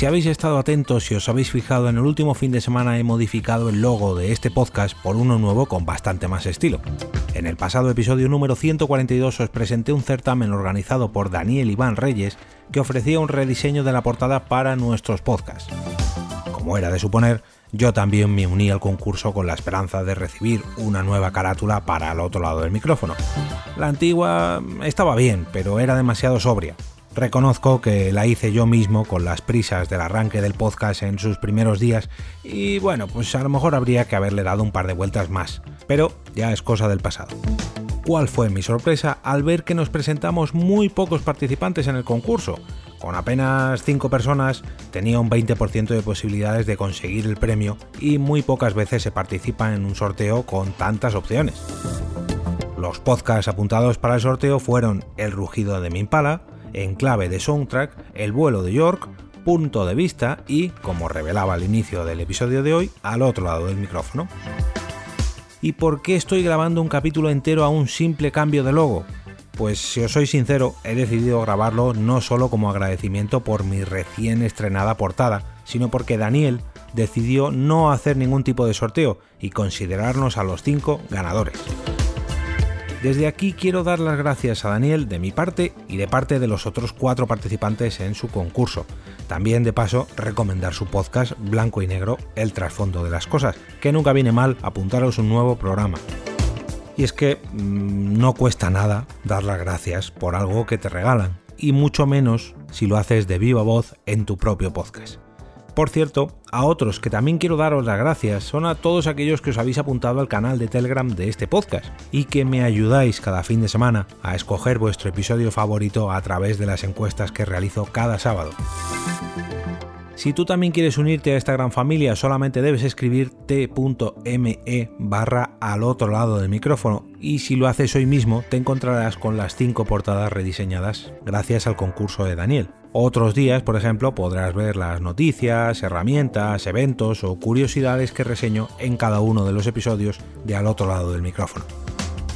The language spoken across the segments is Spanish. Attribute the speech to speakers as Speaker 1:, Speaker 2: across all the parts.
Speaker 1: Si habéis estado atentos y os habéis fijado, en el último fin de semana he modificado el logo de este podcast por uno nuevo con bastante más estilo. En el pasado episodio número 142 os presenté un certamen organizado por Daniel Iván Reyes que ofrecía un rediseño de la portada para nuestros podcasts. Como era de suponer, yo también me uní al concurso con la esperanza de recibir una nueva carátula para el otro lado del micrófono. La antigua estaba bien, pero era demasiado sobria, Reconozco que la hice yo mismo con las prisas del arranque del podcast en sus primeros días y bueno, pues a lo mejor habría que haberle dado un par de vueltas más, pero ya es cosa del pasado. ¿Cuál fue mi sorpresa al ver que nos presentamos muy pocos participantes en el concurso? Con apenas 5 personas tenía un 20% de posibilidades de conseguir el premio y muy pocas veces se participa en un sorteo con tantas opciones. Los podcasts apuntados para el sorteo fueron El rugido de mi impala, en clave de soundtrack El vuelo de York, punto de vista y, como revelaba al inicio del episodio de hoy, al otro lado del micrófono. ¿Y por qué estoy grabando un capítulo entero a un simple cambio de logo? Pues si os soy sincero, he decidido grabarlo no solo como agradecimiento por mi recién estrenada portada, sino porque Daniel decidió no hacer ningún tipo de sorteo y considerarnos a los cinco ganadores. Desde aquí quiero dar las gracias a Daniel de mi parte y de parte de los otros cuatro participantes en su concurso. También de paso recomendar su podcast Blanco y Negro, El trasfondo de las cosas, que nunca viene mal apuntaros un nuevo programa. Y es que mmm, no cuesta nada dar las gracias por algo que te regalan, y mucho menos si lo haces de viva voz en tu propio podcast. Por cierto, a otros que también quiero daros las gracias son a todos aquellos que os habéis apuntado al canal de Telegram de este podcast y que me ayudáis cada fin de semana a escoger vuestro episodio favorito a través de las encuestas que realizo cada sábado. Si tú también quieres unirte a esta gran familia, solamente debes escribir t.me barra al otro lado del micrófono y si lo haces hoy mismo te encontrarás con las 5 portadas rediseñadas gracias al concurso de Daniel. Otros días, por ejemplo, podrás ver las noticias, herramientas, eventos o curiosidades que reseño en cada uno de los episodios de al otro lado del micrófono.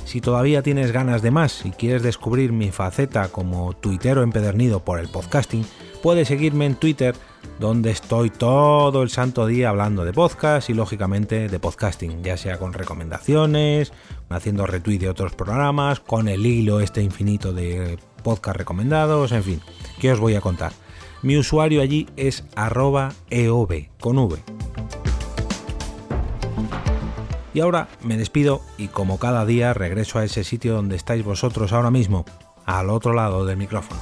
Speaker 1: Si todavía tienes ganas de más y quieres descubrir mi faceta como tuitero empedernido por el podcasting, puedes seguirme en Twitter donde estoy todo el santo día hablando de podcast y lógicamente de podcasting, ya sea con recomendaciones, haciendo retweet de otros programas, con el hilo este infinito de podcast recomendados, en fin, ¿qué os voy a contar? Mi usuario allí es arroba eov. Y ahora me despido y como cada día regreso a ese sitio donde estáis vosotros ahora mismo, al otro lado del micrófono.